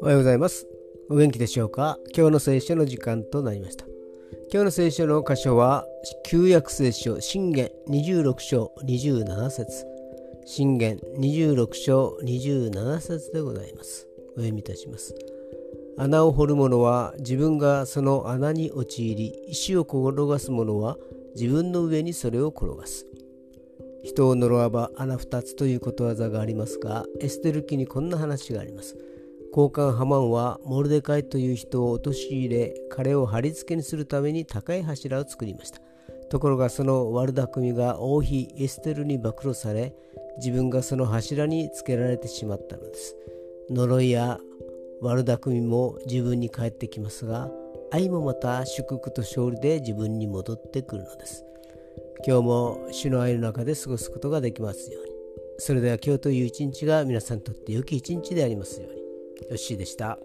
おはようございます。お元気でしょうか？今日の聖書の時間となりました。今日の聖書の箇所は、旧約聖書、信玄26章27節信玄26章27節でございます。お読みいたします。穴を掘る者は自分がその穴に陥り、石を転がす者は自分の上にそれを転がす。人を呪わば穴二つということわざがありますが、エステル記にこんな話があります。交換ハマンはモルデカイという人を陥れ彼を貼り付けにするために高い柱を作りました。ところがその悪巧みが王妃エステルに暴露され自分がその柱につけられてしまったのです。呪いや悪巧みも自分に返ってきますが愛もまた祝福と勝利で自分に戻ってくるのです。今日も主の愛の中で過ごすことができますようにそれでは今日という一日が皆さんにとって良き一日でありますようによッしーでした。